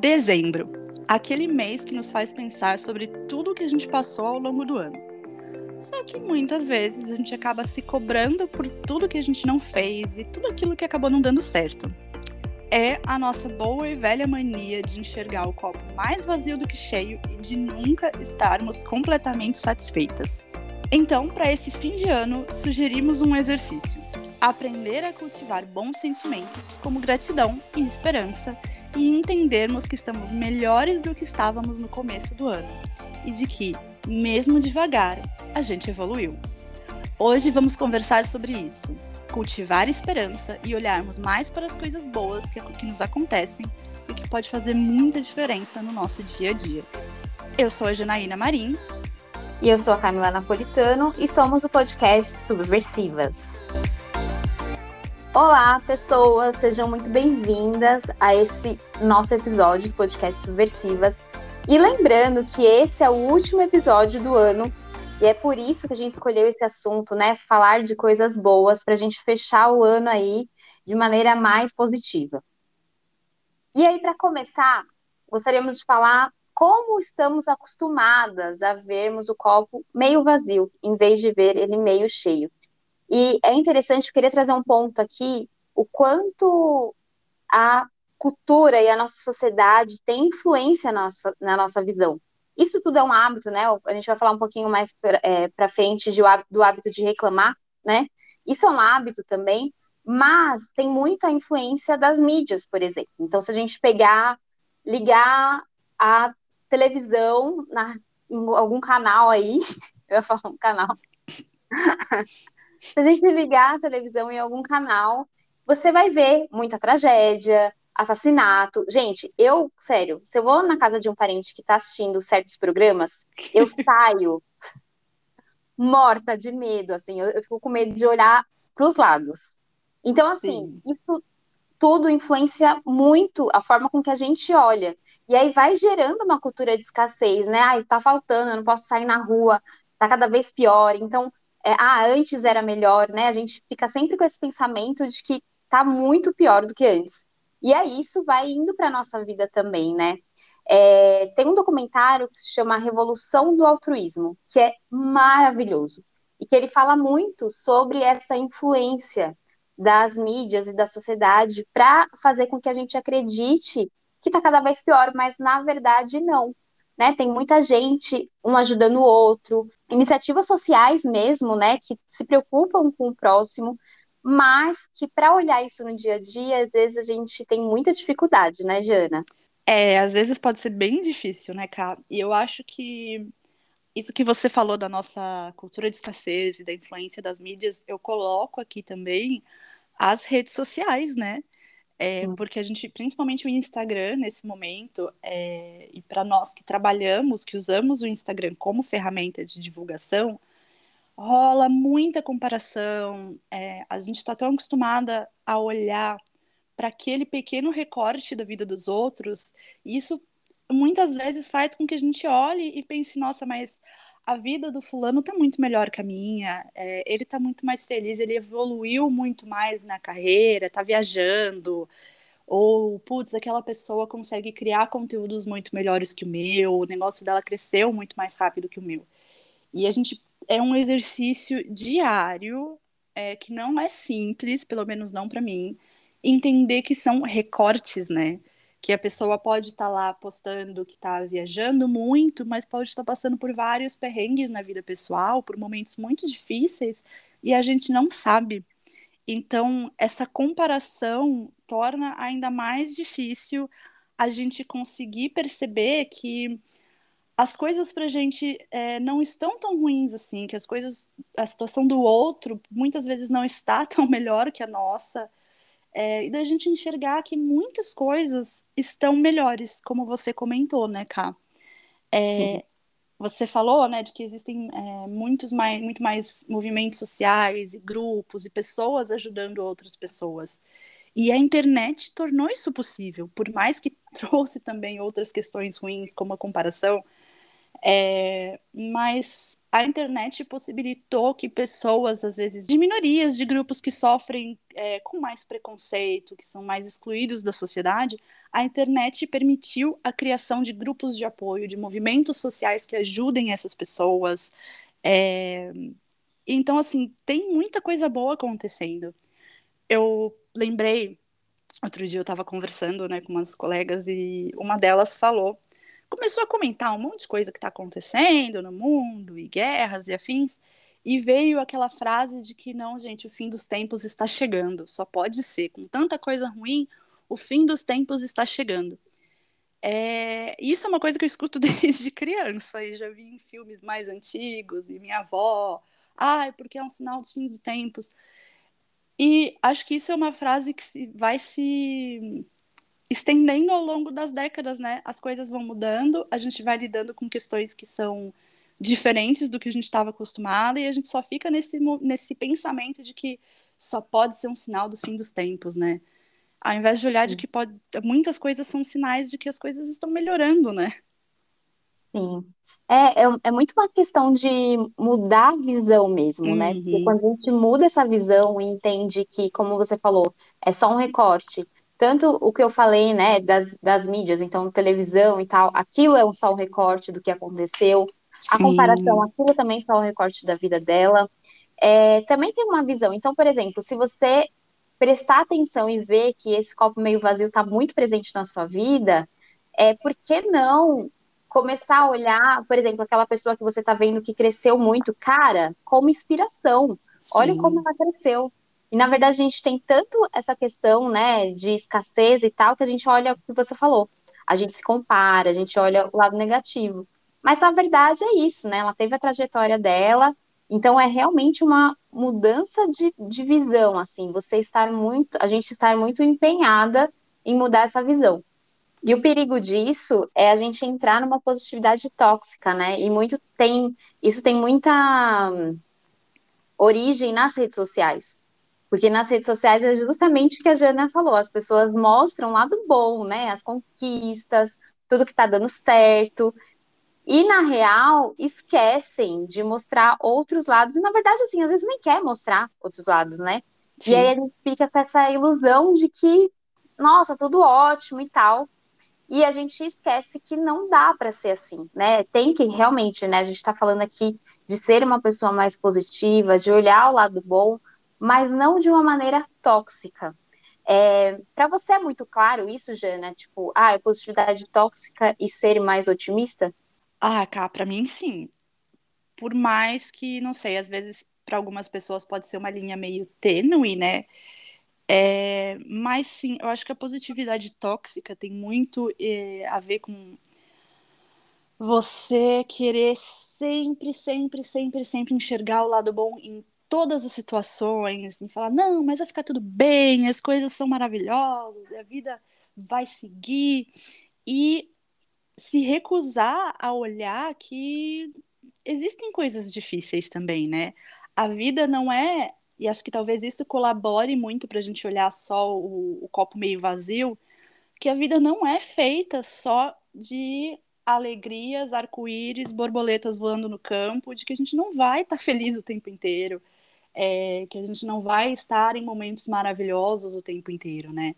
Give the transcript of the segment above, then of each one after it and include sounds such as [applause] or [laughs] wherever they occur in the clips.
Dezembro aquele mês que nos faz pensar sobre tudo o que a gente passou ao longo do ano. Só que muitas vezes a gente acaba se cobrando por tudo que a gente não fez e tudo aquilo que acabou não dando certo. É a nossa boa e velha mania de enxergar o copo mais vazio do que cheio e de nunca estarmos completamente satisfeitas. Então, para esse fim de ano, sugerimos um exercício: aprender a cultivar bons sentimentos, como gratidão e esperança, e entendermos que estamos melhores do que estávamos no começo do ano e de que, mesmo devagar, a gente evoluiu. Hoje vamos conversar sobre isso, cultivar esperança e olharmos mais para as coisas boas que, que nos acontecem e que pode fazer muita diferença no nosso dia a dia. Eu sou a Janaína Marim. E eu sou a Camila Napolitano e somos o podcast Subversivas. Olá, pessoas, sejam muito bem-vindas a esse nosso episódio do podcast Subversivas. E lembrando que esse é o último episódio do ano e é por isso que a gente escolheu esse assunto, né? Falar de coisas boas para a gente fechar o ano aí de maneira mais positiva. E aí, para começar, gostaríamos de falar como estamos acostumadas a vermos o copo meio vazio, em vez de ver ele meio cheio. E é interessante, eu queria trazer um ponto aqui, o quanto a cultura e a nossa sociedade tem influência na nossa, na nossa visão. Isso tudo é um hábito, né? A gente vai falar um pouquinho mais para é, frente de, do hábito de reclamar, né? Isso é um hábito também, mas tem muita influência das mídias, por exemplo. Então, se a gente pegar, ligar a televisão na, em algum canal aí, [laughs] eu ia falar um canal, Se a gente ligar a televisão em algum canal, você vai ver muita tragédia, assassinato. Gente, eu, sério, se eu vou na casa de um parente que está assistindo certos programas, eu [laughs] saio morta de medo, assim, eu, eu fico com medo de olhar para os lados. Então, assim, Sim. isso tudo influencia muito a forma com que a gente olha. E aí vai gerando uma cultura de escassez, né? Ai, tá faltando, eu não posso sair na rua, tá cada vez pior. Então, é, ah, antes era melhor, né? A gente fica sempre com esse pensamento de que tá muito pior do que antes. E aí isso vai indo para nossa vida também, né? É, tem um documentário que se chama Revolução do Altruísmo, que é maravilhoso e que ele fala muito sobre essa influência das mídias e da sociedade para fazer com que a gente acredite que está cada vez pior, mas na verdade não né? Tem muita gente, um ajudando o outro, iniciativas sociais mesmo, né, que se preocupam com o próximo, mas que para olhar isso no dia a dia, às vezes a gente tem muita dificuldade, né, Jana? É, às vezes pode ser bem difícil, né, Cá? E eu acho que isso que você falou da nossa cultura de escassez e da influência das mídias, eu coloco aqui também as redes sociais, né? É, porque a gente, principalmente o Instagram nesse momento, é, e para nós que trabalhamos, que usamos o Instagram como ferramenta de divulgação, rola muita comparação. É, a gente está tão acostumada a olhar para aquele pequeno recorte da vida dos outros, e isso muitas vezes faz com que a gente olhe e pense: nossa, mas a vida do fulano tá muito melhor que a minha, é, ele tá muito mais feliz, ele evoluiu muito mais na carreira, tá viajando, ou, putz, aquela pessoa consegue criar conteúdos muito melhores que o meu, o negócio dela cresceu muito mais rápido que o meu. E a gente, é um exercício diário, é, que não é simples, pelo menos não para mim, entender que são recortes, né? Que a pessoa pode estar tá lá postando que está viajando muito, mas pode estar tá passando por vários perrengues na vida pessoal, por momentos muito difíceis, e a gente não sabe. Então, essa comparação torna ainda mais difícil a gente conseguir perceber que as coisas para a gente é, não estão tão ruins assim, que as coisas, a situação do outro muitas vezes não está [laughs] tão melhor que a nossa, é, e da gente enxergar que muitas coisas estão melhores, como você comentou, né, Ká? É, você falou, né, de que existem é, muitos mais, muito mais movimentos sociais e grupos e pessoas ajudando outras pessoas. E a internet tornou isso possível, por mais que [laughs] trouxe também outras questões ruins, como a comparação. É, mas a internet possibilitou que pessoas, às vezes, de minorias, de grupos que sofrem é, com mais preconceito, que são mais excluídos da sociedade, a internet permitiu a criação de grupos de apoio, de movimentos sociais que ajudem essas pessoas. É, então, assim, tem muita coisa boa acontecendo. Eu lembrei, outro dia eu estava conversando né, com umas colegas e uma delas falou começou a comentar um monte de coisa que está acontecendo no mundo, e guerras e afins, e veio aquela frase de que não, gente, o fim dos tempos está chegando, só pode ser, com tanta coisa ruim, o fim dos tempos está chegando. É, isso é uma coisa que eu escuto [laughs] desde criança, e já vi em filmes mais antigos, e minha avó, ai, ah, porque é um sinal dos fins dos tempos. E acho que isso é uma frase que vai se estendendo ao longo das décadas, né? As coisas vão mudando, a gente vai lidando com questões que são diferentes do que a gente estava acostumado e a gente só fica nesse, nesse pensamento de que só pode ser um sinal dos fins dos tempos, né? Ao invés de olhar Sim. de que pode, muitas coisas são sinais de que as coisas estão melhorando, né? Sim. É, é, é muito uma questão de mudar a visão mesmo, né? Porque uhum. quando a gente muda essa visão e entende que, como você falou, é só um recorte, tanto o que eu falei, né, das, das mídias, então televisão e tal, aquilo é um só um recorte do que aconteceu. Sim. A comparação, aquilo também é só um recorte da vida dela. É, também tem uma visão. Então, por exemplo, se você prestar atenção e ver que esse copo meio vazio está muito presente na sua vida, é por que não começar a olhar, por exemplo, aquela pessoa que você está vendo que cresceu muito, cara, como inspiração. Sim. Olha como ela cresceu. E na verdade a gente tem tanto essa questão, né, de escassez e tal, que a gente olha o que você falou. A gente se compara, a gente olha o lado negativo. Mas na verdade é isso, né? Ela teve a trajetória dela, então é realmente uma mudança de, de visão, assim, você estar muito, a gente estar muito empenhada em mudar essa visão. E o perigo disso é a gente entrar numa positividade tóxica, né? E muito tem, isso tem muita origem nas redes sociais. Porque nas redes sociais é justamente o que a Jana falou, as pessoas mostram o lado bom, né? As conquistas, tudo que tá dando certo. E na real, esquecem de mostrar outros lados. E na verdade, assim, às vezes nem quer mostrar outros lados, né? Sim. E aí a gente fica com essa ilusão de que, nossa, tudo ótimo e tal. E a gente esquece que não dá para ser assim, né? Tem que realmente, né? A gente está falando aqui de ser uma pessoa mais positiva, de olhar o lado bom, mas não de uma maneira tóxica. É, para você é muito claro isso, Jana? Tipo, ah, é positividade tóxica e ser mais otimista? Ah, cá, para mim sim. Por mais que, não sei, às vezes para algumas pessoas pode ser uma linha meio tênue, né? É, mas sim, eu acho que a positividade tóxica tem muito é, a ver com você querer sempre, sempre, sempre, sempre enxergar o lado bom em todas as situações, e falar, não, mas vai ficar tudo bem, as coisas são maravilhosas, a vida vai seguir, e se recusar a olhar que existem coisas difíceis também, né? A vida não é, e acho que talvez isso colabore muito para a gente olhar só o, o copo meio vazio, que a vida não é feita só de alegrias, arco-íris, borboletas voando no campo, de que a gente não vai estar tá feliz o tempo inteiro, é, que a gente não vai estar em momentos maravilhosos o tempo inteiro, né?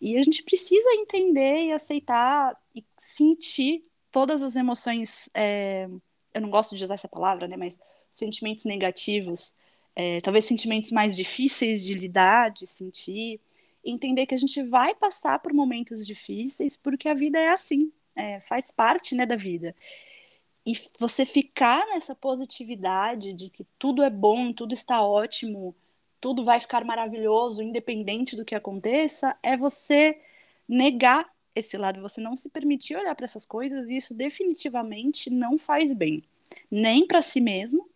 E a gente precisa entender e aceitar e sentir todas as emoções. É, eu não gosto de usar essa palavra, né? Mas sentimentos negativos, é, talvez sentimentos mais difíceis de lidar, de sentir. Entender que a gente vai passar por momentos difíceis, porque a vida é assim, é, faz parte né, da vida e você ficar nessa positividade de que tudo é bom, tudo está ótimo, tudo vai ficar maravilhoso, independente do que aconteça, é você negar esse lado, você não se permitir olhar para essas coisas, e isso definitivamente não faz bem, nem para si mesmo,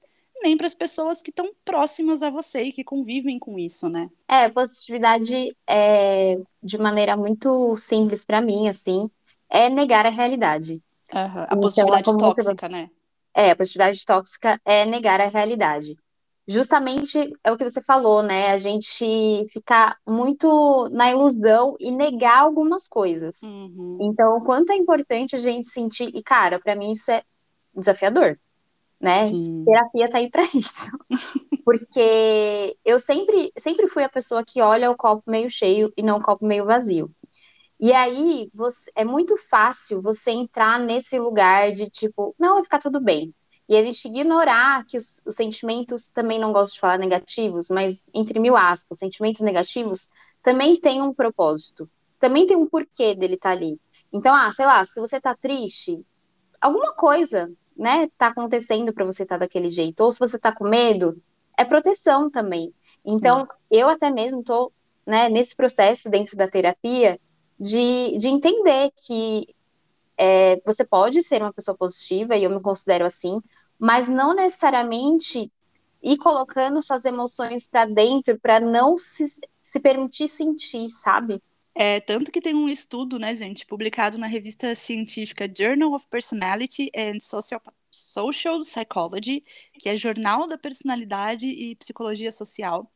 nem para as pessoas que estão próximas a você e que convivem com isso, né? É, positividade é, de maneira muito simples para mim, assim, é negar a realidade. Uhum. A então, positividade tóxica, né? É, a positividade tóxica é negar a realidade. Justamente é o que você falou, né? A gente ficar muito na ilusão e negar algumas coisas. Uhum. Então, o quanto é importante a gente sentir. E, cara, para mim isso é desafiador, né? Sim. Terapia tá aí para isso. [laughs] Porque eu sempre, sempre fui a pessoa que olha o copo meio cheio e não o copo meio vazio. E aí você, é muito fácil você entrar nesse lugar de tipo, não, vai ficar tudo bem. E a gente ignorar que os, os, sentimentos, também não gosto de falar negativos, mas entre mil aspas, sentimentos negativos também tem um propósito, também tem um porquê dele estar tá ali. Então, ah, sei lá, se você tá triste, alguma coisa, né, tá acontecendo para você estar tá daquele jeito, ou se você tá com medo, é proteção também. Então, Sim. eu até mesmo tô, né, nesse processo dentro da terapia de, de entender que é, você pode ser uma pessoa positiva, e eu me considero assim, mas não necessariamente ir colocando suas emoções para dentro para não se, se permitir sentir, sabe? É, tanto que tem um estudo, né, gente, publicado na revista científica Journal of Personality and Social, Social Psychology, que é Jornal da Personalidade e Psicologia Social,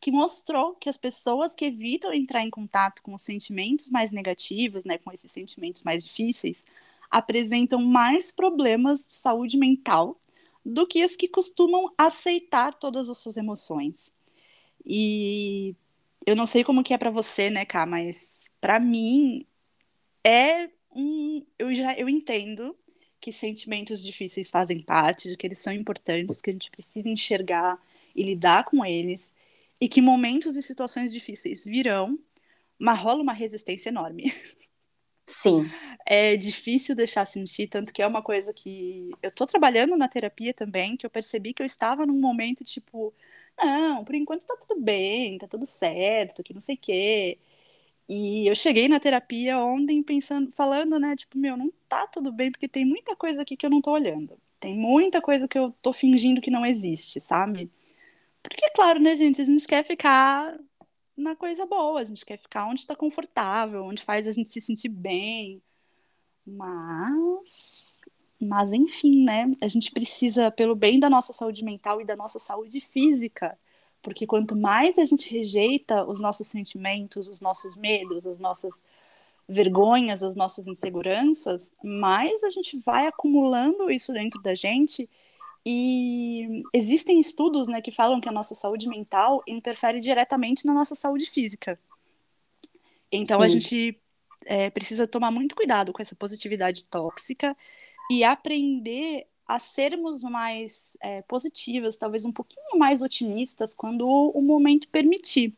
que mostrou que as pessoas que evitam entrar em contato com os sentimentos mais negativos, né, com esses sentimentos mais difíceis, apresentam mais problemas de saúde mental do que as que costumam aceitar todas as suas emoções. E eu não sei como que é para você, né, Cá, mas para mim é um eu já eu entendo que sentimentos difíceis fazem parte, de que eles são importantes, que a gente precisa enxergar e lidar com eles, e que momentos e situações difíceis virão, mas rola uma resistência enorme. Sim. [laughs] É difícil deixar sentir, tanto que é uma coisa que eu tô trabalhando na terapia também, que eu percebi que eu estava num momento tipo, não, por enquanto tá tudo bem, tá tudo certo, que não sei o quê. E eu cheguei na terapia ontem pensando, falando, né, tipo, meu, não tá tudo bem, porque tem muita coisa aqui que eu não tô olhando. Tem muita coisa que eu tô fingindo que não existe, sabe? Porque, claro, né, gente, a gente quer ficar na coisa boa, a gente quer ficar onde está confortável, onde faz a gente se sentir bem. Mas, mas enfim, né? A gente precisa, pelo bem da nossa saúde mental e da nossa saúde física, porque quanto mais a gente rejeita os nossos sentimentos, os nossos medos, as nossas vergonhas, as nossas inseguranças, mais a gente vai acumulando isso dentro da gente e existem estudos né, que falam que a nossa saúde mental interfere diretamente na nossa saúde física. Então Sim. a gente é, precisa tomar muito cuidado com essa positividade tóxica e aprender a sermos mais é, positivas, talvez um pouquinho mais otimistas quando o momento permitir.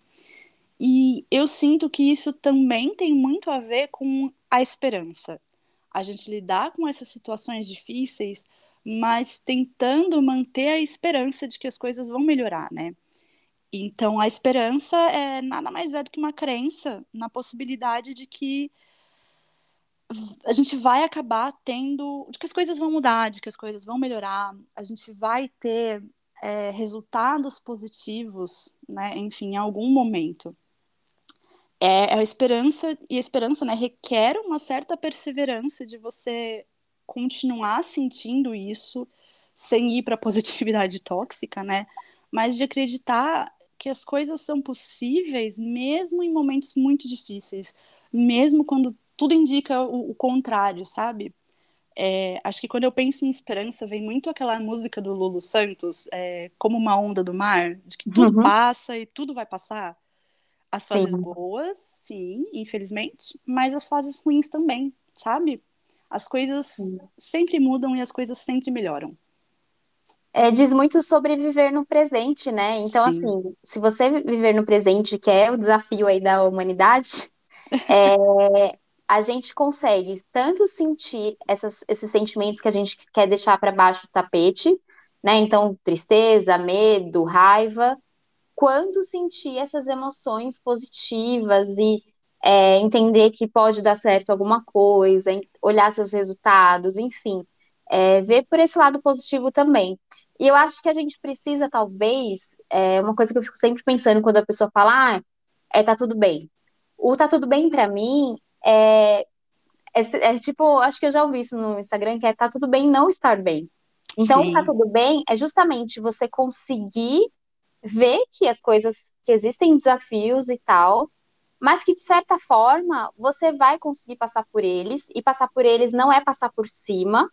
E eu sinto que isso também tem muito a ver com a esperança. A gente lidar com essas situações difíceis mas tentando manter a esperança de que as coisas vão melhorar, né? Então, a esperança é nada mais é do que uma crença na possibilidade de que a gente vai acabar tendo, de que as coisas vão mudar, de que as coisas vão melhorar, a gente vai ter é, resultados positivos, né? Enfim, em algum momento. É, a esperança, e a esperança né, requer uma certa perseverança de você continuar sentindo isso sem ir para a positividade [laughs] tóxica, né? Mas de acreditar que as coisas são possíveis mesmo em momentos muito difíceis, mesmo quando tudo indica o, o contrário, sabe? É, acho que quando eu penso em esperança, vem muito aquela música do Lulu Santos, é, como uma onda do mar, de que tudo uhum. passa e tudo vai passar. As fases sim. boas, sim, infelizmente, mas as fases ruins também, sabe? As coisas Sim. sempre mudam e as coisas sempre melhoram. É, diz muito sobre viver no presente, né? Então, Sim. assim, se você viver no presente, que é o desafio aí da humanidade, [laughs] é, a gente consegue tanto sentir essas, esses sentimentos que a gente quer deixar para baixo do tapete, né? Então, tristeza, medo, raiva, quanto sentir essas emoções positivas e é, entender que pode dar certo alguma coisa, olhar seus resultados, enfim, é, ver por esse lado positivo também. E eu acho que a gente precisa, talvez, é uma coisa que eu fico sempre pensando quando a pessoa fala, ah, é, tá tudo bem. O tá tudo bem para mim é, é, é, tipo, acho que eu já ouvi isso no Instagram, que é tá tudo bem não estar bem. Então, Sim. tá tudo bem é justamente você conseguir ver que as coisas, que existem desafios e tal, mas que de certa forma você vai conseguir passar por eles, e passar por eles não é passar por cima,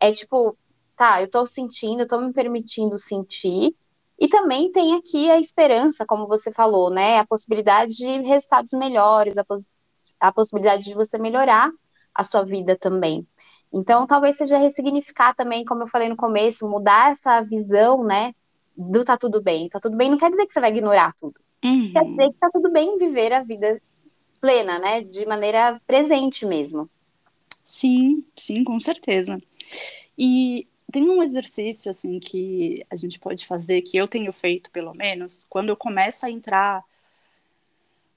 é tipo tá, eu tô sentindo, eu tô me permitindo sentir, e também tem aqui a esperança, como você falou, né? A possibilidade de resultados melhores, a, poss a possibilidade de você melhorar a sua vida também. Então, talvez seja ressignificar também, como eu falei no começo, mudar essa visão, né? Do tá tudo bem. Tá tudo bem não quer dizer que você vai ignorar tudo. Uhum. Quer dizer que tá tudo bem viver a vida plena, né? De maneira presente mesmo. Sim, sim, com certeza. E tem um exercício assim que a gente pode fazer, que eu tenho feito pelo menos, quando eu começo a entrar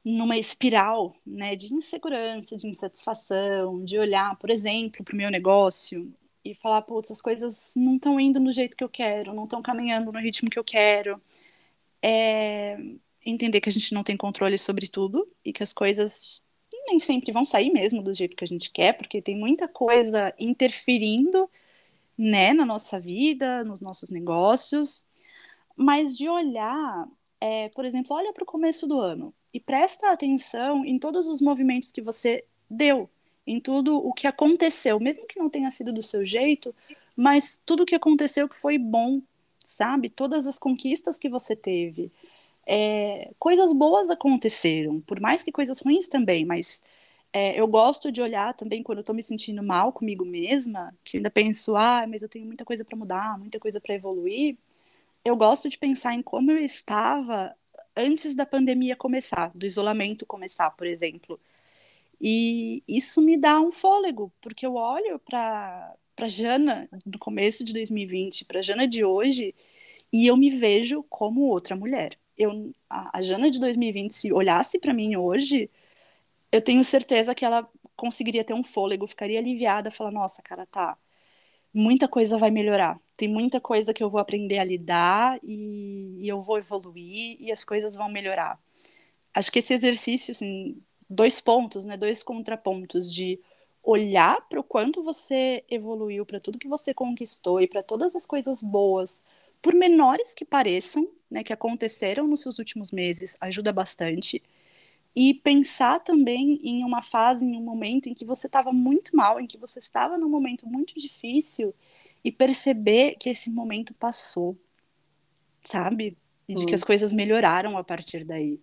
numa espiral, né, de insegurança, de insatisfação, de olhar, por exemplo, para o meu negócio e falar, putz, as coisas não estão indo do jeito que eu quero, não estão caminhando no ritmo que eu quero. É entender que a gente não tem controle sobre tudo e que as coisas nem sempre vão sair mesmo do jeito que a gente quer, porque tem muita coisa interferindo né, na nossa vida, nos nossos negócios, mas de olhar, é, por exemplo, olha para o começo do ano e presta atenção em todos os movimentos que você deu, em tudo o que aconteceu, mesmo que não tenha sido do seu jeito, mas tudo o que aconteceu que foi bom, sabe? Todas as conquistas que você teve. É, coisas boas aconteceram, por mais que coisas ruins também, mas é, eu gosto de olhar também quando eu tô me sentindo mal comigo mesma, que ainda penso, ah, mas eu tenho muita coisa para mudar, muita coisa para evoluir. Eu gosto de pensar em como eu estava antes da pandemia começar, do isolamento começar, por exemplo. E isso me dá um fôlego, porque eu olho para para Jana do começo de 2020, para Jana de hoje, e eu me vejo como outra mulher. Eu, a, a Jana de 2020, se olhasse para mim hoje, eu tenho certeza que ela conseguiria ter um fôlego, ficaria aliviada, falar, nossa, cara, tá, muita coisa vai melhorar. Tem muita coisa que eu vou aprender a lidar e, e eu vou evoluir e as coisas vão melhorar. Acho que esse exercício, assim, dois pontos, né, dois contrapontos de olhar para o quanto você evoluiu, para tudo que você conquistou e para todas as coisas boas, por menores que pareçam, né, que aconteceram nos seus últimos meses, ajuda bastante e pensar também em uma fase, em um momento em que você estava muito mal, em que você estava num momento muito difícil e perceber que esse momento passou, sabe? E de que as coisas melhoraram a partir daí.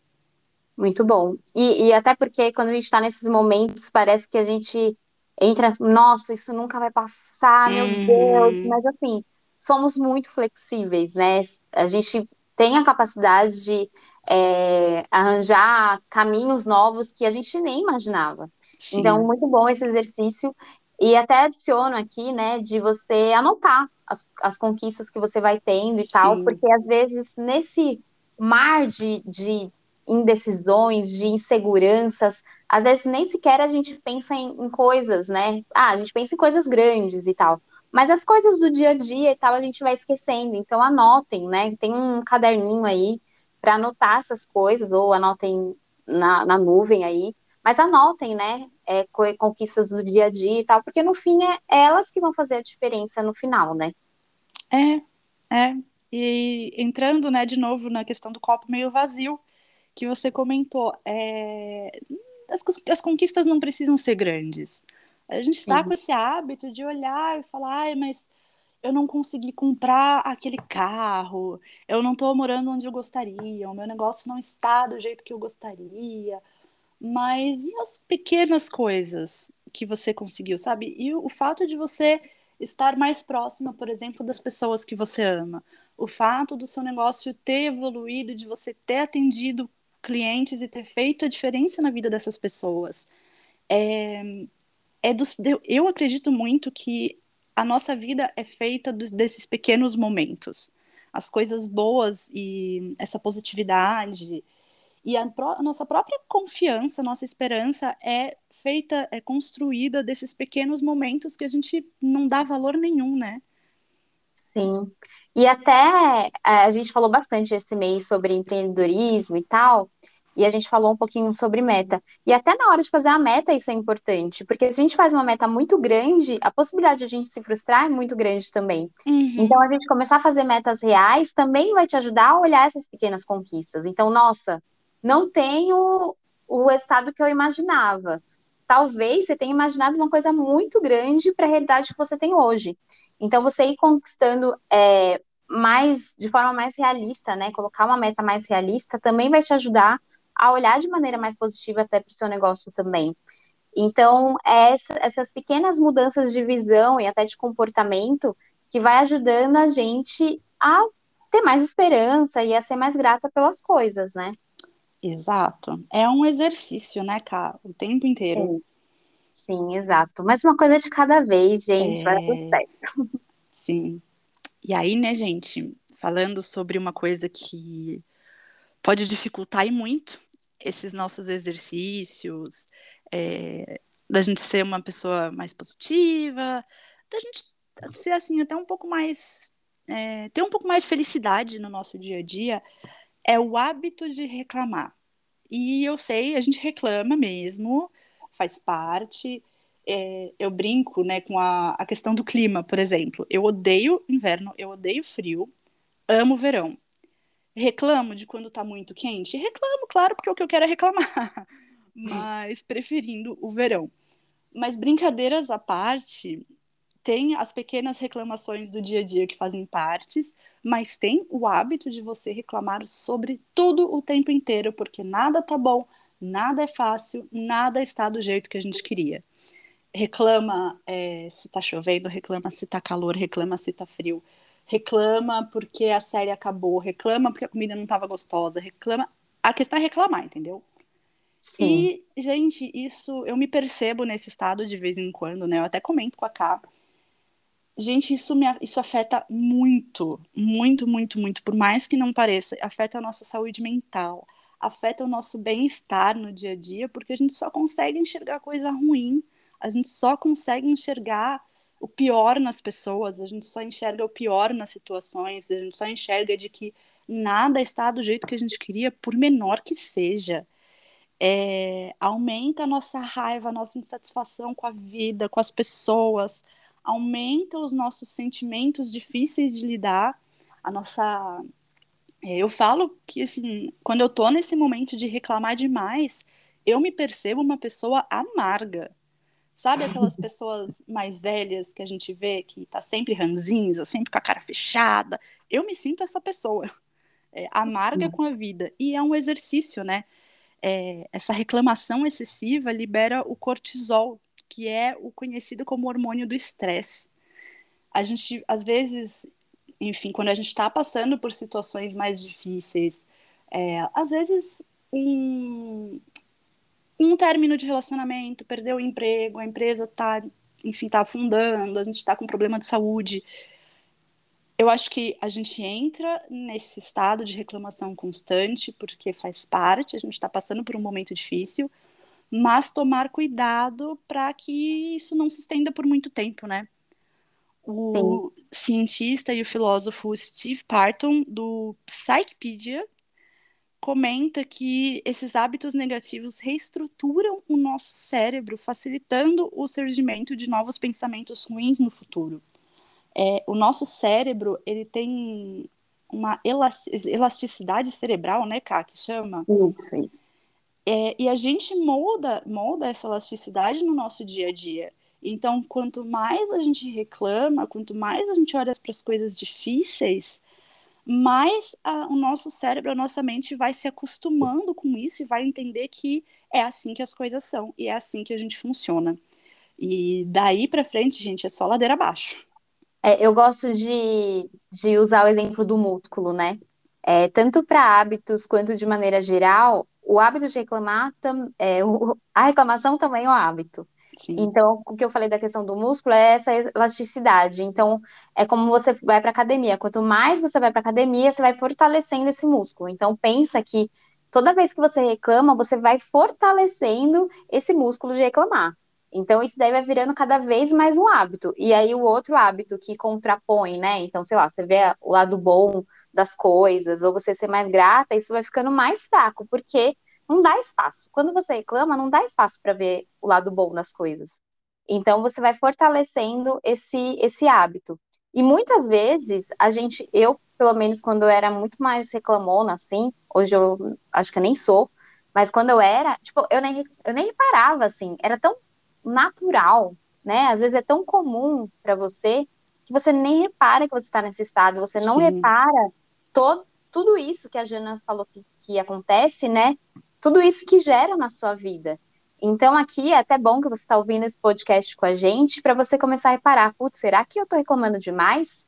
Muito bom. E, e até porque quando a gente está nesses momentos, parece que a gente entra, nossa, isso nunca vai passar, meu uhum. Deus. Mas assim, somos muito flexíveis, né? A gente tem a capacidade de é, arranjar caminhos novos que a gente nem imaginava. Sim. Então, muito bom esse exercício. E até adiciono aqui, né, de você anotar as, as conquistas que você vai tendo e Sim. tal, porque às vezes nesse mar de, de indecisões, de inseguranças, às vezes nem sequer a gente pensa em, em coisas, né? Ah, a gente pensa em coisas grandes e tal. Mas as coisas do dia a dia e tal a gente vai esquecendo. Então anotem, né? Tem um caderninho aí para anotar essas coisas, ou anotem na, na nuvem aí. Mas anotem, né? É, conquistas do dia a dia e tal, porque no fim é elas que vão fazer a diferença no final, né? É, é. E entrando, né, de novo na questão do copo meio vazio, que você comentou, é... as, as conquistas não precisam ser grandes. A gente está uhum. com esse hábito de olhar e falar, ai, mas eu não consegui comprar aquele carro, eu não estou morando onde eu gostaria, o meu negócio não está do jeito que eu gostaria. Mas e as pequenas coisas que você conseguiu, sabe? E o, fato de você estar mais próxima, por exemplo, das pessoas que você ama. O fato do seu negócio ter evoluído, de você ter atendido clientes e ter feito a diferença na vida dessas pessoas. É, é dos, eu acredito muito que a nossa vida é feita dos, desses pequenos momentos. As coisas boas e essa positividade e a, a, nossa própria confiança, nossa esperança é feita, é construída desses pequenos momentos que a gente não dá valor nenhum, né? Sim. E até é, a gente falou bastante esse mês sobre empreendedorismo e tal e a gente falou um pouquinho sobre meta. E até na hora de fazer a meta, isso é importante, porque se a gente faz uma meta muito grande, a possibilidade de a gente se frustrar é muito grande também. Uhum. Então, a gente começar a fazer metas reais também vai te ajudar a olhar essas pequenas conquistas. Então, nossa, não tenho o resultado que eu imaginava. talvez você tenha imaginado uma coisa muito grande para a realidade que você tem hoje. Então, você ir conquistando é, mais, de forma mais realista, né? Colocar uma meta mais realista também vai te ajudar a olhar de maneira mais positiva até para o seu negócio também. Então, é essa, essas pequenas mudanças de visão e até de comportamento que vai ajudando a gente a ter mais esperança e a ser mais grata pelas coisas, né? Exato. É um exercício, né, Cá? O tempo inteiro. Sim, Sim exato. Mas uma coisa de cada vez, gente, é... vai dar certo. Sim. E aí, né, gente, falando sobre uma coisa que pode dificultar e muito esses nossos exercícios, é, da gente ser uma pessoa mais positiva, da gente ser assim até um pouco mais é, ter um pouco mais de felicidade no nosso dia a dia é o hábito de reclamar. E eu sei, a gente reclama mesmo, faz parte. É, eu brinco né, com a, a questão do clima, por exemplo. Eu odeio inverno, eu odeio frio, amo verão. Reclamo de quando tá muito quente? Reclamo, claro, porque o que eu quero é reclamar. [laughs] Mas preferindo o verão. Mas brincadeiras à parte, tem as pequenas reclamações do dia a dia que fazem partes, mas tem o hábito de você reclamar sobre tudo o tempo inteiro, porque nada tá bom, nada é fácil, nada está do jeito que a gente queria. Reclama é, se tá chovendo, reclama se tá calor, reclama se tá frio, reclama porque a série acabou, reclama porque a comida não estava gostosa, reclama. A questão é reclamar, entendeu? Sim. E, gente, isso eu me percebo nesse estado de vez em quando, né? Eu até comento com a Cá Gente, isso, me, isso afeta muito, muito, muito, muito. Por mais que não pareça, afeta a nossa saúde mental, afeta o nosso bem-estar no dia a dia, porque a gente só consegue enxergar coisa ruim, a gente só consegue enxergar o pior nas pessoas, a gente só enxerga o pior nas situações, a gente só enxerga de que nada está do jeito que a gente queria, por menor que seja. É, aumenta a nossa raiva, a nossa insatisfação com a vida, com as pessoas, aumenta os nossos sentimentos difíceis de lidar, a nossa. É, eu falo que, assim, quando eu tô nesse momento de reclamar demais, eu me percebo uma pessoa amarga. Sabe aquelas [laughs] pessoas mais velhas que a gente vê que tá sempre ranzinza, sempre com a cara fechada? Eu me sinto essa pessoa, é, amarga com a vida. E é um exercício, né? É, essa reclamação excessiva libera o cortisol, que é o conhecido como hormônio do estresse. A gente, às vezes, enfim, quando a gente está passando por situações mais difíceis, é, às vezes um, um término de relacionamento, perdeu o emprego, a empresa está, enfim, está afundando, a gente está com problema de saúde. Eu acho que a gente entra nesse estado de reclamação constante, porque faz parte, a gente está passando por um momento difícil, mas tomar cuidado para que isso não se estenda por muito tempo, né? O Sim. cientista e o filósofo Steve Parton, do Psychpedia, comenta que esses hábitos negativos reestruturam o nosso cérebro, facilitando o surgimento de novos pensamentos ruins no futuro. É, o nosso cérebro ele tem uma elasticidade cerebral, né, Ká, que chama? Isso. É, e a gente molda, molda essa elasticidade no nosso dia a dia. Então, quanto mais a gente reclama, quanto mais a gente olha para as coisas difíceis, mais a, o nosso cérebro, a nossa mente vai se acostumando com isso e vai entender que é assim que as coisas são e é assim que a gente funciona. E daí para frente, gente, é só ladeira abaixo. É, eu gosto de, de usar o exemplo do músculo, né? É, tanto para hábitos quanto de maneira geral, o hábito de reclamar, é, o, a reclamação também é um hábito. Sim. Então, o que eu falei da questão do músculo é essa elasticidade. Então, é como você vai para academia. Quanto mais você vai para academia, você vai fortalecendo esse músculo. Então, pensa que toda vez que você reclama, você vai fortalecendo esse músculo de reclamar. Então, isso daí vai virando cada vez mais um hábito. E aí, o outro hábito que contrapõe, né? Então, sei lá, você vê o lado bom das coisas, ou você ser mais grata, isso vai ficando mais fraco, porque não dá espaço. Quando você reclama, não dá espaço para ver o lado bom das coisas. Então você vai fortalecendo esse esse hábito. E muitas vezes a gente, eu pelo menos quando eu era muito mais reclamona assim, hoje eu acho que eu nem sou, Mas quando eu era, tipo, eu nem, eu nem reparava, assim, era tão natural, né? Às vezes é tão comum para você que você nem repara que você está nesse estado, você não Sim. repara todo, tudo isso que a Jana falou que, que acontece, né? Tudo isso que gera na sua vida. Então, aqui é até bom que você está ouvindo esse podcast com a gente, para você começar a reparar, putz, será que eu estou reclamando demais?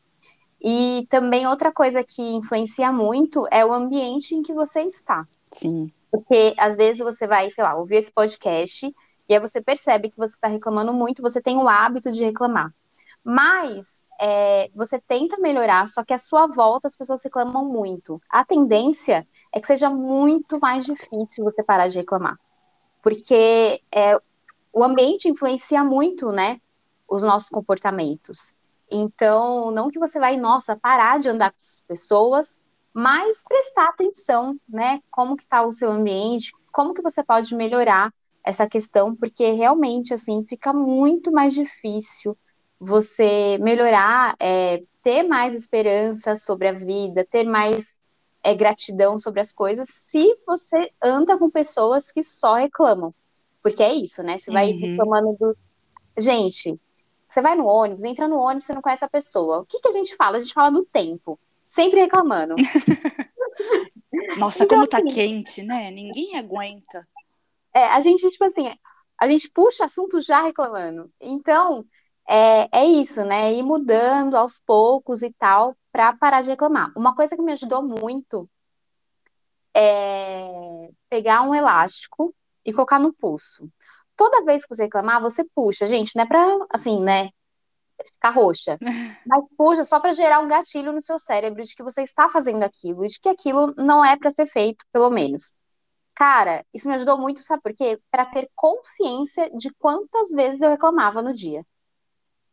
E também outra coisa que influencia muito é o ambiente em que você está. Sim. Porque às vezes você vai, sei lá, ouvir esse podcast e aí você percebe que você está reclamando muito, você tem o hábito de reclamar. Mas é, você tenta melhorar, só que à sua volta as pessoas reclamam muito. A tendência é que seja muito mais difícil você parar de reclamar porque é, o ambiente influencia muito, né, os nossos comportamentos. Então, não que você vai, nossa, parar de andar com essas pessoas, mas prestar atenção, né, como que está o seu ambiente, como que você pode melhorar essa questão, porque realmente, assim, fica muito mais difícil você melhorar, é, ter mais esperança sobre a vida, ter mais é, gratidão sobre as coisas se você anda com pessoas que só reclamam. Porque é isso, né? Você vai uhum. reclamando do. Gente, você vai no ônibus, entra no ônibus, você não conhece a pessoa. O que, que a gente fala? A gente fala do tempo. Sempre reclamando. [laughs] Nossa, então, como tá assim, quente, né? Ninguém aguenta. É, a gente, tipo assim, a gente puxa assunto já reclamando. Então, é, é isso, né? Ir mudando aos poucos e tal, para parar de reclamar. Uma coisa que me ajudou muito é pegar um elástico e colocar no pulso. Toda vez que você reclamar, você puxa, gente, não é pra, assim, né, ficar roxa, [laughs] mas puxa só para gerar um gatilho no seu cérebro de que você está fazendo aquilo e de que aquilo não é para ser feito, pelo menos. Cara, isso me ajudou muito, sabe por quê? Para ter consciência de quantas vezes eu reclamava no dia.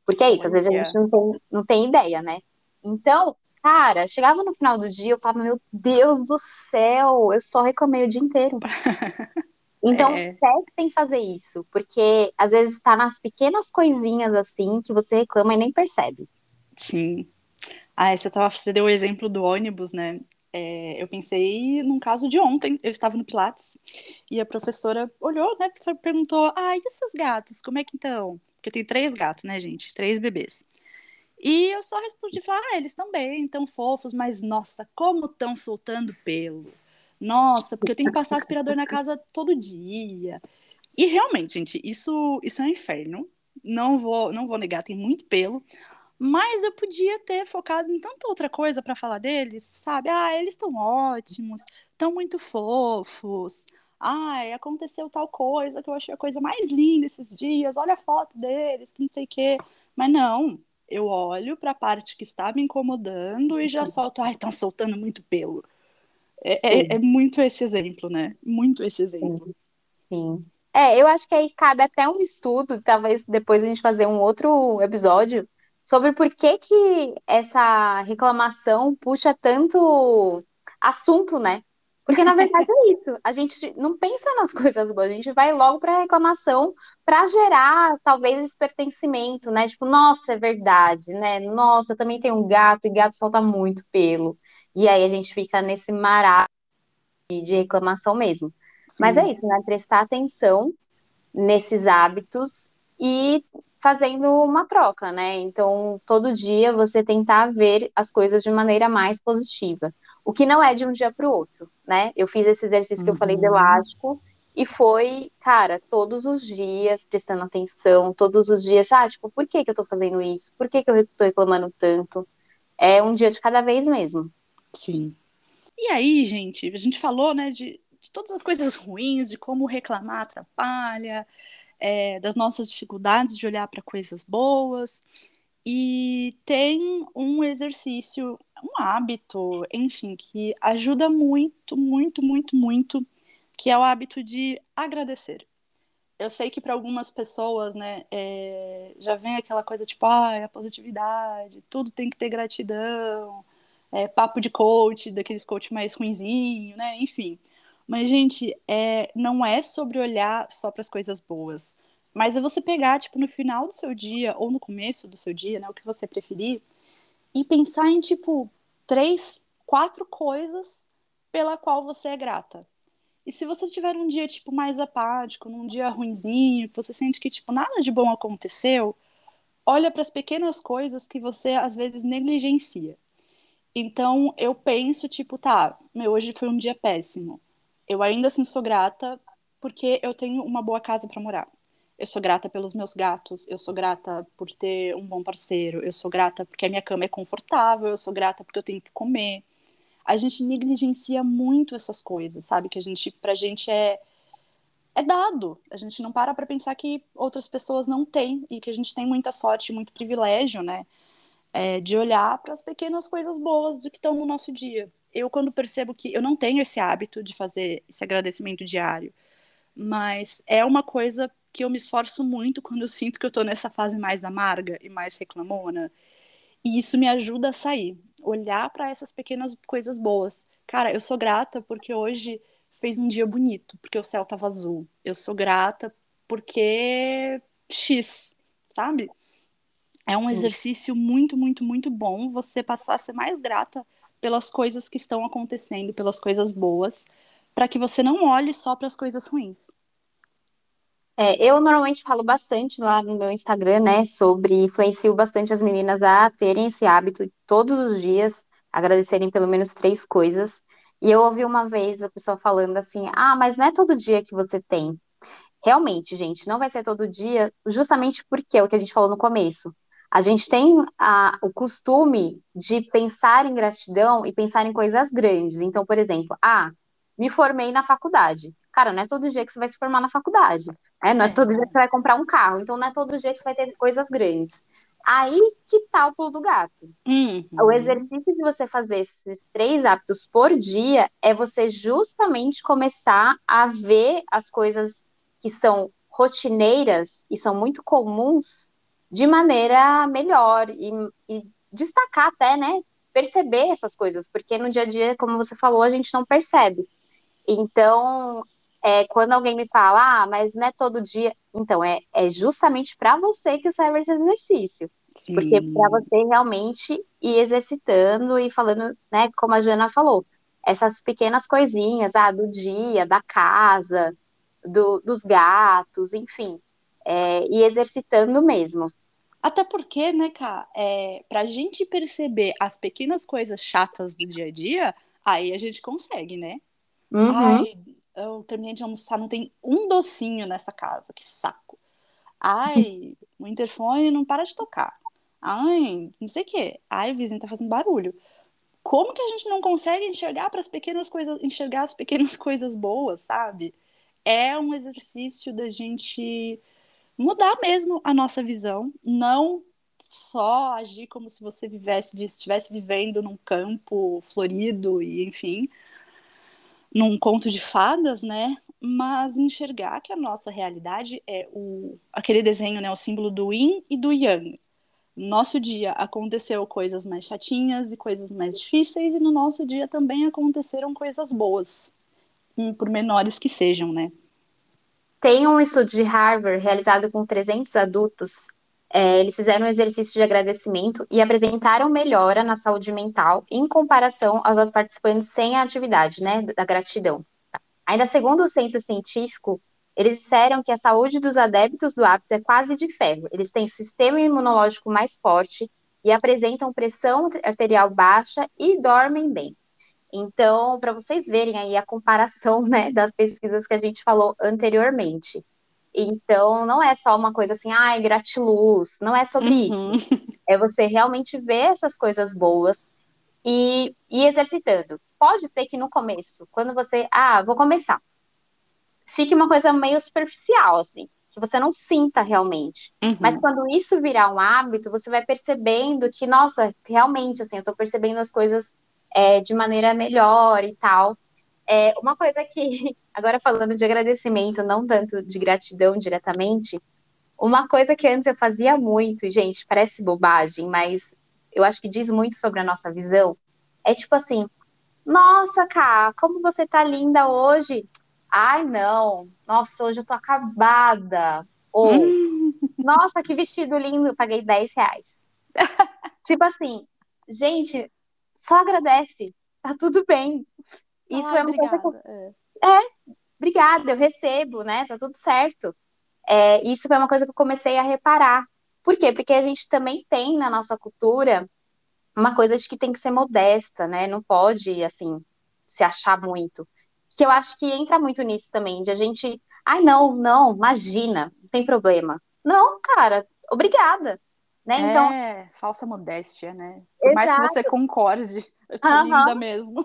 Porque é isso, às vezes a gente não tem, não tem ideia, né? Então, cara, chegava no final do dia, eu falava, meu Deus do céu, eu só reclamei o dia inteiro. [laughs] Então, é. testem fazer isso, porque às vezes está nas pequenas coisinhas assim que você reclama e nem percebe. Sim. Ah, você, tava, você deu o exemplo do ônibus, né? É, eu pensei num caso de ontem, eu estava no Pilates e a professora olhou, né, perguntou, ah, e seus gatos, como é que estão? Porque tem três gatos, né, gente? Três bebês. E eu só respondi, ah, eles estão bem, tão fofos, mas nossa, como estão soltando pelo. Nossa, porque eu tenho que passar aspirador na casa todo dia. E realmente, gente, isso, isso é um inferno. Não vou, não vou negar, tem muito pelo. Mas eu podia ter focado em tanta outra coisa para falar deles, sabe? Ah, eles estão ótimos, estão muito fofos. Ai, aconteceu tal coisa que eu achei a coisa mais linda esses dias. Olha a foto deles, que não sei o quê. Mas não, eu olho para a parte que está me incomodando e já uhum. solto, ai, estão soltando muito pelo. É, é, é, muito esse exemplo, né? Muito esse exemplo. Sim. Sim. É, eu acho que aí cabe até um estudo, talvez depois a gente fazer um outro episódio sobre por que que essa reclamação puxa tanto assunto, né? Porque na verdade é isso. A gente não pensa nas coisas boas, a gente vai logo para reclamação para gerar talvez esse pertencimento, né? Tipo, nossa, é verdade, né? Nossa, eu também tenho um gato e gato solta muito pelo. E aí a gente fica nesse marasmo de reclamação mesmo. Sim. Mas é isso, né? Prestar atenção nesses hábitos e fazendo uma troca, né? Então, todo dia você tentar ver as coisas de maneira mais positiva. O que não é de um dia para o outro, né? Eu fiz esse exercício que eu falei do uhum. elástico e foi, cara, todos os dias prestando atenção, todos os dias, ah, tipo, por que, que eu tô fazendo isso? Por que, que eu tô reclamando tanto? É um dia de cada vez mesmo. Sim. E aí, gente, a gente falou, né, de, de todas as coisas ruins, de como reclamar atrapalha, é, das nossas dificuldades de olhar para coisas boas. E tem um exercício, um hábito, enfim, que ajuda muito, muito, muito, muito, que é o hábito de agradecer. Eu sei que para algumas pessoas, né, é, já vem aquela coisa tipo, ah, a positividade, tudo tem que ter gratidão, é, papo de coach, daqueles coach mais ruinzinho, né, enfim. Mas, gente, é, não é sobre olhar só para as coisas boas. Mas é você pegar, tipo, no final do seu dia, ou no começo do seu dia, né? O que você preferir, e pensar em, tipo, três, quatro coisas pela qual você é grata. E se você tiver um dia, tipo, mais apático, num dia ruinzinho, que você sente que, tipo, nada de bom aconteceu, olha para as pequenas coisas que você, às vezes, negligencia. Então, eu penso, tipo, tá, meu, hoje foi um dia péssimo. Eu ainda assim sou grata porque eu tenho uma boa casa para morar. Eu sou grata pelos meus gatos, eu sou grata por ter um bom parceiro, eu sou grata porque a minha cama é confortável, eu sou grata porque eu tenho que comer. A gente negligencia muito essas coisas, sabe? Que a gente, pra gente é é dado. A gente não para para pensar que outras pessoas não têm e que a gente tem muita sorte, muito privilégio, né? É, de olhar para as pequenas coisas boas do que estão no nosso dia. Eu, quando percebo que eu não tenho esse hábito de fazer esse agradecimento diário, mas é uma coisa que eu me esforço muito quando eu sinto que eu tô nessa fase mais amarga e mais reclamona. E isso me ajuda a sair, olhar para essas pequenas coisas boas. Cara, eu sou grata porque hoje fez um dia bonito, porque o céu tava azul. Eu sou grata porque X, sabe? É um exercício muito, muito, muito bom você passar a ser mais grata pelas coisas que estão acontecendo, pelas coisas boas, para que você não olhe só para as coisas ruins. É, eu normalmente falo bastante lá no meu Instagram, né, sobre influencio bastante as meninas a terem esse hábito todos os dias, agradecerem pelo menos três coisas. E eu ouvi uma vez a pessoa falando assim: ah, mas não é todo dia que você tem. Realmente, gente, não vai ser todo dia, justamente porque é o que a gente falou no começo. A gente tem a, o costume de pensar em gratidão e pensar em coisas grandes. Então, por exemplo, ah, me formei na faculdade. Cara, não é todo dia que você vai se formar na faculdade. Né? Não é, é todo dia que você vai comprar um carro. Então, não é todo dia que você vai ter coisas grandes. Aí que tá o pulo do gato. Uhum. O exercício de você fazer esses três hábitos por dia é você justamente começar a ver as coisas que são rotineiras e são muito comuns de maneira melhor e, e destacar até, né? Perceber essas coisas, porque no dia a dia, como você falou, a gente não percebe. Então, é, quando alguém me fala, ah, mas não é todo dia. Então, é, é justamente para você que serve esse exercício. Sim. Porque para você realmente ir exercitando e falando, né, como a Jana falou, essas pequenas coisinhas, ah, do dia, da casa, do, dos gatos, enfim, é, e exercitando mesmo. Até porque, né, Ká, é, pra gente perceber as pequenas coisas chatas do dia a dia, aí a gente consegue, né? Uhum. Ai, eu terminei de almoçar, não tem um docinho nessa casa, que saco. Ai, [laughs] o interfone não para de tocar. Ai, não sei o quê. Ai, o vizinho tá fazendo barulho. Como que a gente não consegue enxergar para as pequenas coisas, enxergar as pequenas [laughs] coisas boas, sabe? É um exercício da gente mudar mesmo a nossa visão, não só agir como se você vivesse, estivesse vivendo num campo florido e enfim, num conto de fadas, né? Mas enxergar que a nossa realidade é o aquele desenho, né, o símbolo do yin e do yang. No nosso dia aconteceu coisas mais chatinhas e coisas mais difíceis e no nosso dia também aconteceram coisas boas, por menores que sejam, né? Tem um estudo de Harvard realizado com 300 adultos. É, eles fizeram um exercício de agradecimento e apresentaram melhora na saúde mental em comparação aos participantes sem a atividade, né, da gratidão. Ainda segundo o centro científico, eles disseram que a saúde dos adeptos do hábito é quase de ferro. Eles têm sistema imunológico mais forte e apresentam pressão arterial baixa e dormem bem. Então, para vocês verem aí a comparação [laughs] né, das pesquisas que a gente falou anteriormente. Então, não é só uma coisa assim, ai, gratiluz, não é sobre uhum. isso. É você realmente ver essas coisas boas e ir exercitando. Pode ser que no começo, quando você, ah, vou começar, fique uma coisa meio superficial, assim, que você não sinta realmente. Uhum. Mas quando isso virar um hábito, você vai percebendo que, nossa, realmente, assim, eu tô percebendo as coisas é, de maneira melhor e tal. É, uma coisa que, [laughs] agora falando de agradecimento, não tanto de gratidão diretamente, uma coisa que antes eu fazia muito, e gente, parece bobagem, mas eu acho que diz muito sobre a nossa visão, é tipo assim, nossa, Ká, como você tá linda hoje. Ai, não, nossa, hoje eu tô acabada. Ou, [laughs] nossa, que vestido lindo, paguei 10 reais. [laughs] tipo assim, gente, só agradece, tá tudo bem. Isso ah, é uma obrigada. coisa que... É. é, obrigada, eu recebo, né? Tá tudo certo. É, isso foi uma coisa que eu comecei a reparar. Por quê? Porque a gente também tem na nossa cultura uma coisa de que tem que ser modesta, né? Não pode, assim, se achar muito. Que eu acho que entra muito nisso também, de a gente, ai, não, não, imagina, não tem problema. Não, cara, obrigada. Né? É, então, falsa modéstia, né? Por exato. mais que você concorde, [laughs] eu tô uhum. linda mesmo.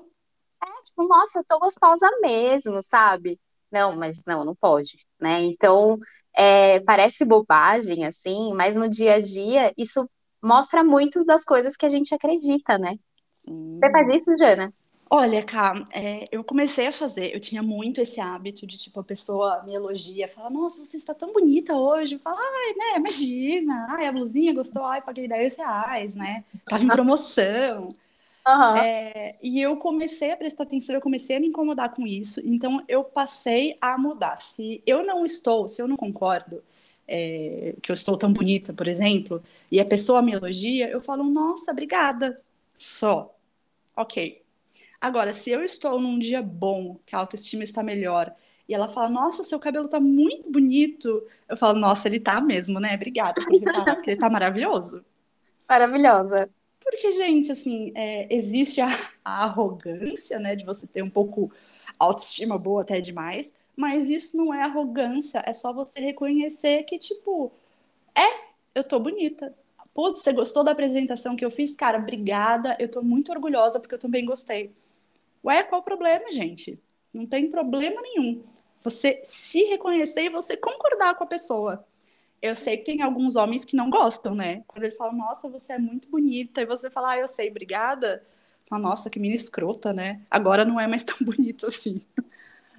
É, tipo, nossa, eu tô gostosa mesmo, sabe? Não, mas não, não pode, né? Então, é, parece bobagem, assim, mas no dia a dia, isso mostra muito das coisas que a gente acredita, né? Sim. Você faz isso, Jana? Olha, Cá, é, eu comecei a fazer, eu tinha muito esse hábito de, tipo, a pessoa me elogia, fala, nossa, você está tão bonita hoje. Fala, ai, né, imagina, ai, a blusinha gostou, ai, paguei 10 reais, né, tava em promoção. Uhum. É, e eu comecei a prestar atenção, eu comecei a me incomodar com isso, então eu passei a mudar. Se eu não estou, se eu não concordo, é, que eu estou tão bonita, por exemplo, e a pessoa me elogia, eu falo, nossa, obrigada. Só. Ok. Agora, se eu estou num dia bom, que a autoestima está melhor, e ela fala, nossa, seu cabelo tá muito bonito, eu falo, nossa, ele tá mesmo, né? Obrigada, porque, porque ele tá maravilhoso. Maravilhosa. Porque, gente, assim, é, existe a, a, arrogância, né, de você ter um pouco autoestima boa até demais, mas isso não é arrogância, é só você reconhecer que, tipo, é, eu tô bonita. Putz, você gostou da apresentação que eu fiz? Cara, obrigada, eu tô muito orgulhosa porque eu também gostei. Ué, qual o problema, gente? Não tem problema nenhum. Você se reconhecer e você concordar com a pessoa. Eu sei que tem alguns homens que não gostam, né? Quando eles falam, nossa, você é muito bonita, e você fala, ah, eu sei, obrigada. Fala, nossa, que menina escrota, né? Agora não é mais [laughs] tão bonito assim.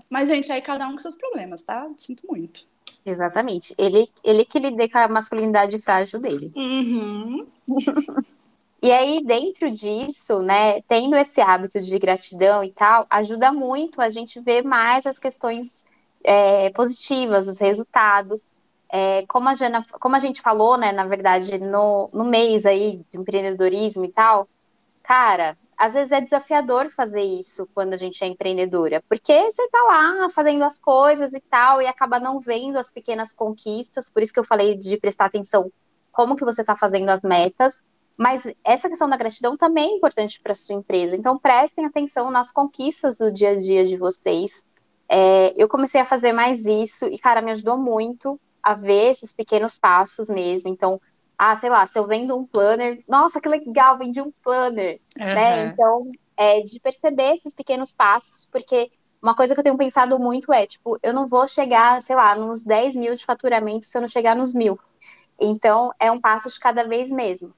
Mas, gente, aí cada um com seus problemas, tá? Sinto muito. Exatamente. Ele, ele que lida com a masculinidade frágil dele. Uhum. [laughs] E aí, dentro disso, né, tendo esse hábito de gratidão e tal, ajuda muito a gente ver mais as questões é, positivas, os resultados. É, como, a Jana, como a gente falou, né, na verdade, no, no mês aí de empreendedorismo e tal, cara, às vezes é desafiador fazer isso quando a gente é empreendedora, porque você tá lá fazendo as coisas e tal, e acaba não vendo as pequenas conquistas, por isso que eu falei de prestar atenção como que você tá fazendo as metas, mas essa questão da gratidão também é importante para sua empresa. Então, prestem atenção nas conquistas do dia a dia de vocês. É, eu comecei a fazer mais isso e, cara, me ajudou muito a ver esses pequenos passos mesmo. Então, ah, sei lá, se eu vendo um planner, nossa, que legal, vendi um planner, uhum. né? Então, é de perceber esses pequenos passos, porque uma coisa que eu tenho pensado muito é, tipo, eu não vou chegar, sei lá, nos 10 mil de faturamento se eu não chegar nos mil. Então, é um passo de cada vez mesmo.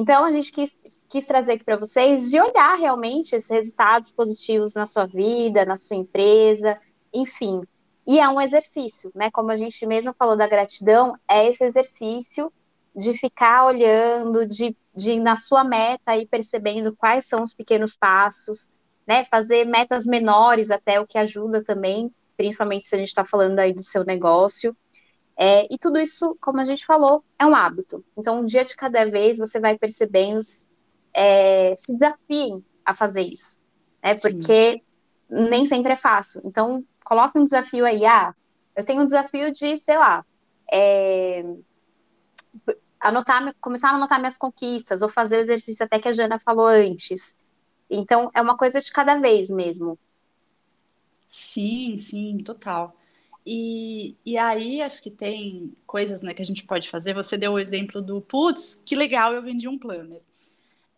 Então, a gente quis, quis trazer aqui para vocês de olhar realmente esses resultados positivos na sua vida, na sua empresa, enfim. E é um exercício, né? Como a gente mesmo falou da gratidão, é esse exercício de ficar olhando, de, de na sua meta e percebendo quais são os pequenos passos, né? Fazer metas menores até, o que ajuda também, principalmente se a gente está falando aí do seu negócio. É, e tudo isso, como a gente falou, é um hábito. Então, um dia de cada vez você vai percebendo, é, se desafiem a fazer isso, né? Porque Sim. nem sempre é fácil. Então, coloque um desafio aí. Ah, eu tenho um desafio de, sei lá, é, anotar, começar a anotar minhas conquistas, ou fazer o exercício até que a Jana falou antes. Então, é uma coisa de cada vez mesmo. Sim, sim, total. E, e aí acho que tem coisas né, que a gente pode fazer. Você deu o exemplo do putz, que legal, eu vendi um planner.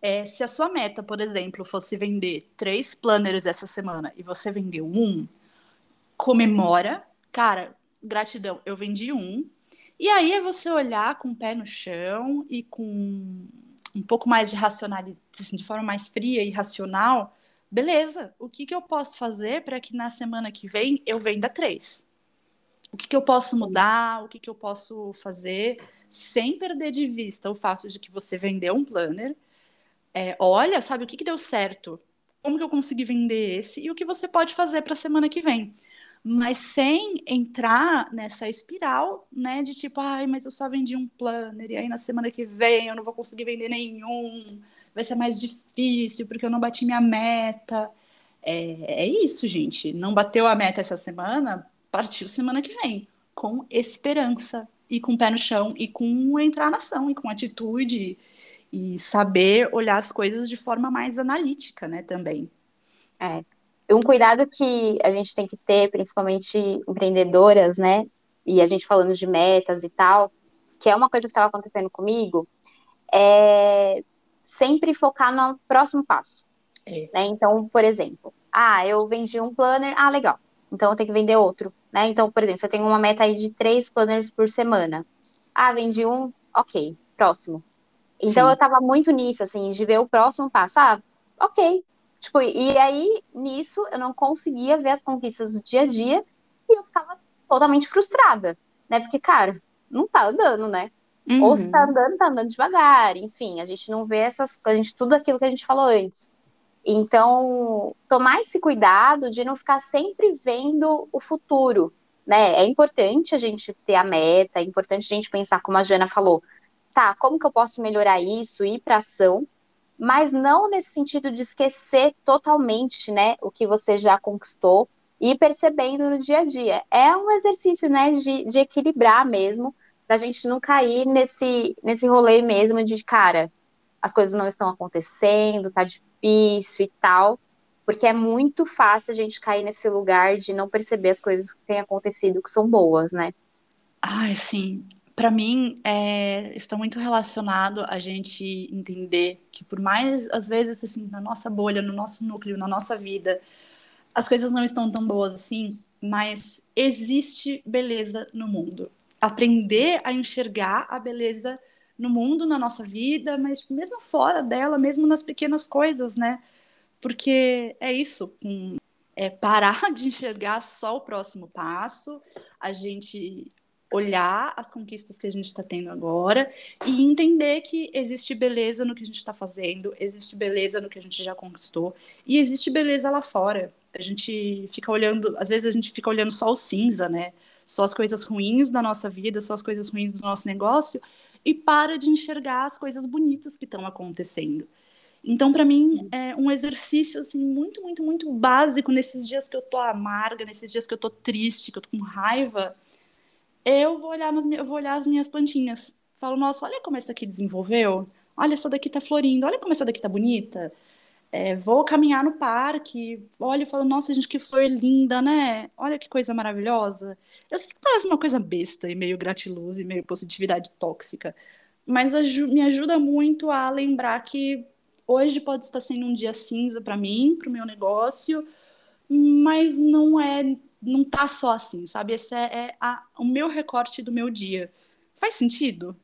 É, se a sua meta, por exemplo, fosse vender três planners essa semana e você vendeu um, comemora, cara, gratidão, eu vendi um. E aí é você olhar com o pé no chão e com um pouco mais de racionalidade, assim, de forma mais fria e racional. Beleza, o que, que eu posso fazer para que na semana que vem eu venda três? O que, que eu posso mudar, o que, que eu posso fazer, sem perder de vista o fato de que você vendeu um planner. É, olha, sabe, o que, que deu certo? Como que eu consegui vender esse? E o que você pode fazer para a semana que vem? Mas sem entrar nessa espiral, né, de tipo, ai, mas eu só vendi um planner, e aí na semana que vem eu não vou conseguir vender nenhum, vai ser mais difícil porque eu não bati minha meta. É, é isso, gente. Não bateu a meta essa semana, partiu semana que vem, com esperança e com o pé no chão e com entrar na ação e com atitude e saber olhar as coisas de forma mais analítica, né, também. É. Um cuidado que a gente tem que ter, principalmente empreendedoras, né, e a gente falando de metas e tal, que é uma coisa que estava acontecendo comigo, é sempre focar no próximo passo. É. Né? Então, por exemplo, ah, eu vendi um planner, ah, legal. Então eu tenho que vender outro, né? Então, por exemplo, você tem uma meta aí de três planners por semana. Ah, vendi um, ok, próximo. Então Sim. eu tava muito nisso, assim, de ver o próximo passo. Ah, ok. Tipo, e aí, nisso, eu não conseguia ver as conquistas do dia a dia e eu ficava totalmente frustrada, né? Porque, cara, não tá andando, né? Uhum. Ou se tá andando, tá andando devagar, enfim, a gente não vê essas a gente tudo aquilo que a gente falou antes. Então, tomar esse cuidado de não ficar sempre vendo o futuro, né? É importante a gente ter a meta, é importante a gente pensar, como a Jana falou, tá, como que eu posso melhorar isso, ir para ação, mas não nesse sentido de esquecer totalmente, né, o que você já conquistou e percebendo no dia a dia. É um exercício, né, de, de equilibrar mesmo, para a gente não cair nesse, nesse rolê mesmo de, cara, as coisas não estão acontecendo, tá difícil e tal, porque é muito fácil a gente cair nesse lugar de não perceber as coisas que têm acontecido que são boas, né? Ai, sim para mim, é, está muito relacionado a gente entender que, por mais, às vezes, assim, na nossa bolha, no nosso núcleo, na nossa vida, as coisas não estão tão boas assim, mas existe beleza no mundo. Aprender a enxergar a beleza no mundo, na nossa vida, mas mesmo fora dela, mesmo nas pequenas coisas, né? Porque é isso, é parar [laughs] de enxergar só o próximo passo, a gente olhar as conquistas que a gente está tendo agora e entender que existe beleza no que a gente está fazendo, existe beleza no que a gente já conquistou e existe beleza lá fora. A gente fica olhando, às vezes a gente fica olhando só o cinza, né? Só as coisas ruins da nossa vida, só as coisas ruins do nosso negócio e para de enxergar as coisas bonitas que estão acontecendo. Então, para mim, é um exercício assim muito, muito, muito básico nesses dias que eu tô amarga, nesses dias que eu tô triste, que eu tô com raiva eu vou olhar, nas, eu vou olhar as minhas plantinhas. Falo, nossa, olha como essa aqui desenvolveu. Olha, essa daqui tá florindo. Olha como essa daqui tá bonita. É, vou caminhar no parque. Olha e falo, nossa, gente, que flor linda, né? Olha que coisa maravilhosa. Eu sei que parece uma coisa besta e meio gratiluz e meio positividade tóxica. Mas me ajuda muito a lembrar que hoje pode estar sendo um dia cinza para mim, para o meu negócio, mas não é não tá só assim, sabe? Esse é, é a, o meu recorte do meu dia. Faz sentido?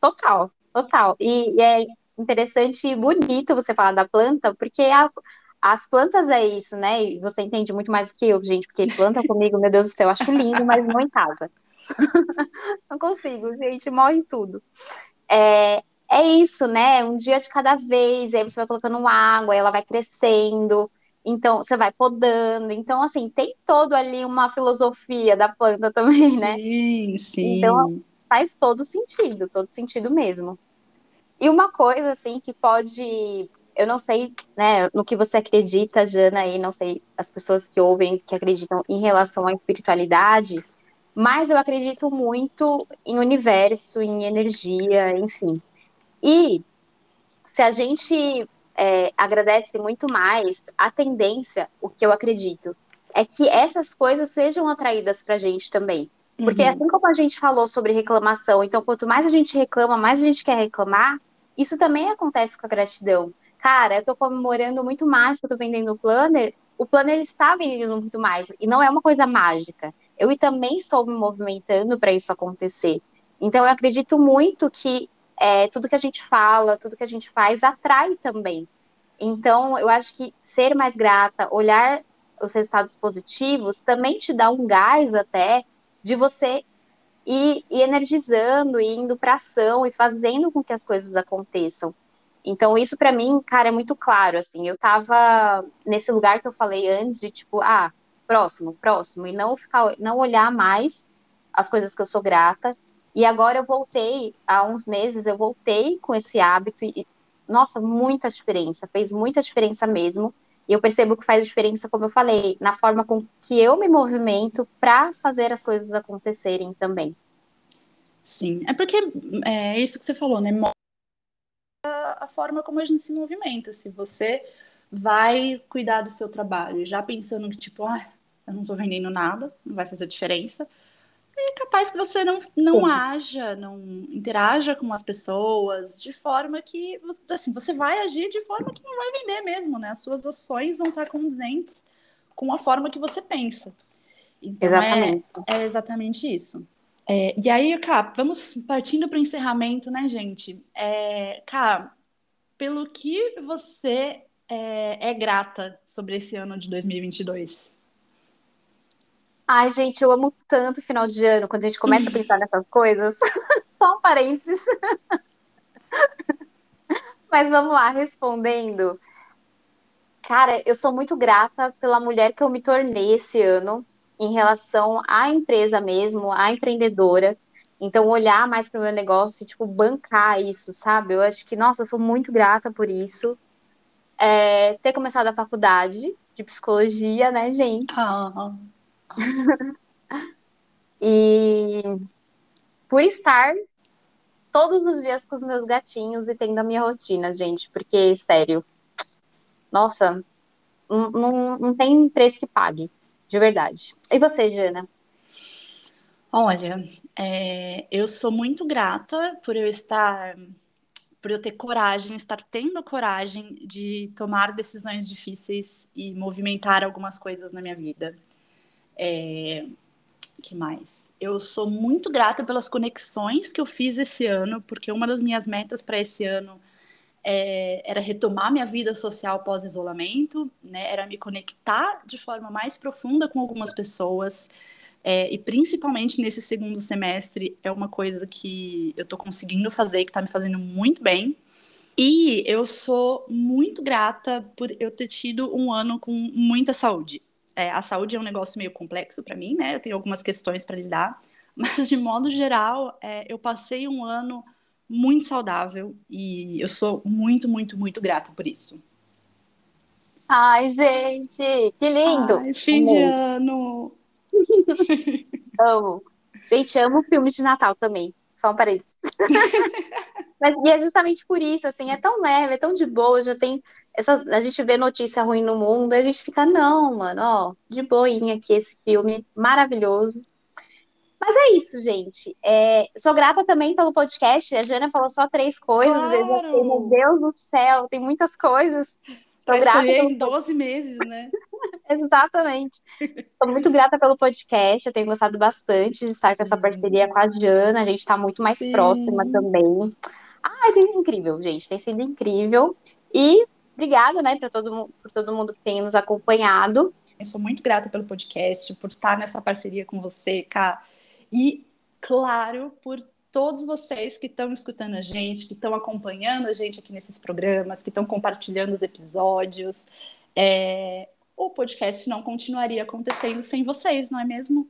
Total, total. E, e é interessante e bonito você falar da planta, porque a, as plantas é isso, né? E você entende muito mais do que eu, gente, porque planta [laughs] comigo, meu Deus do céu, eu acho lindo, mas não em casa. [laughs] não consigo, gente, morre tudo. É, é isso, né? Um dia de cada vez, aí você vai colocando água, ela vai crescendo, então você vai podando. Então, assim, tem todo ali uma filosofia da planta também, né? Sim, sim. Então faz todo sentido, todo sentido mesmo. E uma coisa, assim, que pode. Eu não sei, né, no que você acredita, Jana, e não sei as pessoas que ouvem, que acreditam em relação à espiritualidade, mas eu acredito muito em universo, em energia, enfim. E se a gente é, agradece muito mais, a tendência, o que eu acredito, é que essas coisas sejam atraídas para a gente também. Porque uhum. assim como a gente falou sobre reclamação, então quanto mais a gente reclama, mais a gente quer reclamar, isso também acontece com a gratidão. Cara, eu tô comemorando muito mais que eu tô vendendo o planner, o planner está vendendo muito mais, e não é uma coisa mágica. Eu também estou me movimentando para isso acontecer. Então eu acredito muito que é, tudo que a gente fala, tudo que a gente faz atrai também. Então, eu acho que ser mais grata, olhar os resultados positivos, também te dá um gás até de você ir, ir energizando, ir indo para ação e fazendo com que as coisas aconteçam. Então, isso para mim, cara, é muito claro, assim, eu tava nesse lugar que eu falei antes de tipo, ah, próximo, próximo, e não ficar, não olhar mais as coisas que eu sou grata, e agora eu voltei, há uns meses, eu voltei com esse hábito, e, nossa, muita diferença, fez muita diferença mesmo. E eu percebo que faz diferença, como eu falei, na forma com que eu me movimento para fazer as coisas acontecerem também. Sim, é porque é isso que você falou, né? A forma como a gente se movimenta. Se você vai cuidar do seu trabalho já pensando que, tipo, ah, eu não tô vendendo nada, não vai fazer diferença, é capaz que você não, não haja, não interaja com as pessoas de forma que, assim, você vai agir de forma que não vai vender mesmo, né? As suas ações vão estar condizentes com a forma que você pensa. Então, exatamente. É, é exatamente isso. É, e aí, Cá, vamos partindo para o encerramento, né, gente? É, Cá, pelo que você é, é grata sobre esse ano de 2022? Ai, gente, eu amo tanto final de ano, quando a gente começa a pensar nessas coisas. [laughs] Só um parênteses. [laughs] Mas vamos lá, respondendo. Cara, eu sou muito grata pela mulher que eu me tornei esse ano em relação à empresa mesmo, à empreendedora. Então, olhar mais para o meu negócio e, tipo, bancar isso, sabe? Eu acho que, nossa, eu sou muito grata por isso. É, ter começado a faculdade de psicologia, né, gente? Uhum. E por estar todos os dias com os meus gatinhos e tendo a minha rotina, gente, porque, sério, nossa, não, não, tem preço que pague, de verdade. E você, Jana? Olha, é, eu sou muito grata por eu estar, por eu ter coragem, estar tendo coragem de tomar decisões difíceis e movimentar algumas coisas na minha vida. É, que mais? Eu sou muito grata pelas conexões que eu fiz esse ano, porque uma das minhas metas para esse ano é, era retomar minha vida social pós-isolamento, né? Era me conectar de forma mais profunda com algumas pessoas. É, e principalmente nesse segundo semestre é uma coisa que eu estou conseguindo fazer, que está me fazendo muito bem. E eu sou muito grata por eu ter tido um ano com muita saúde. É, a saúde é um negócio meio complexo para mim, né? Eu tenho algumas questões para lidar, [laughs] mas de modo geral, é, eu passei um ano muito saudável e eu sou muito, muito, muito grata por isso. Ai, gente, que lindo! Ai, fim de ano! [laughs] amo. Gente, amo filme de Natal também. Só um parênteses. [laughs] Mas, e é justamente por isso, assim, é tão leve, é tão de boa, já tem. Essa, a gente vê notícia ruim no mundo, a gente fica, não, mano, ó, de boinha aqui esse filme maravilhoso. Mas é isso, gente. É, sou grata também pelo podcast. A Jana falou só três coisas. Claro. Eu meu Deus do céu, tem muitas coisas. Sou grata pelo... em 12 meses, né? [laughs] Exatamente. Estou muito grata pelo podcast. Eu tenho gostado bastante de estar Sim. com essa parceria com a Jana. A gente está muito mais Sim. próxima também. Ai, tem sido incrível, gente. Tem sido incrível. E obrigada, né, para todo, por todo mundo que tem nos acompanhado. Eu sou muito grata pelo podcast, por estar nessa parceria com você, Cá. E, claro, por todos vocês que estão escutando a gente, que estão acompanhando a gente aqui nesses programas, que estão compartilhando os episódios. É... O podcast não continuaria acontecendo sem vocês, não é mesmo?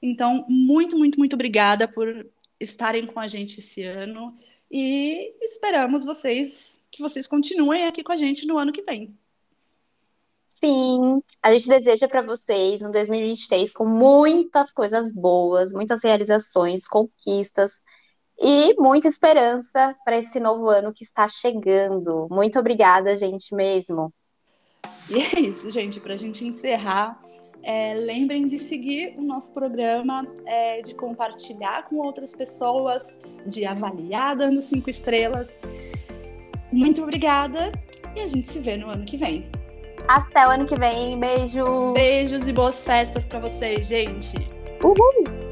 Então, muito, muito, muito obrigada por estarem com a gente esse ano. E esperamos vocês que vocês continuem aqui com a gente no ano que vem. Sim, a gente deseja para vocês um 2023 com muitas coisas boas, muitas realizações, conquistas e muita esperança para esse novo ano que está chegando. Muito obrigada, gente, mesmo. E é isso, gente, para a gente encerrar. É, lembrem de seguir o nosso programa, é, de compartilhar com outras pessoas, de avaliar dando cinco estrelas. Muito obrigada e a gente se vê no ano que vem. Até o ano que vem. Beijo. Beijos e boas festas para vocês, gente. Uhul.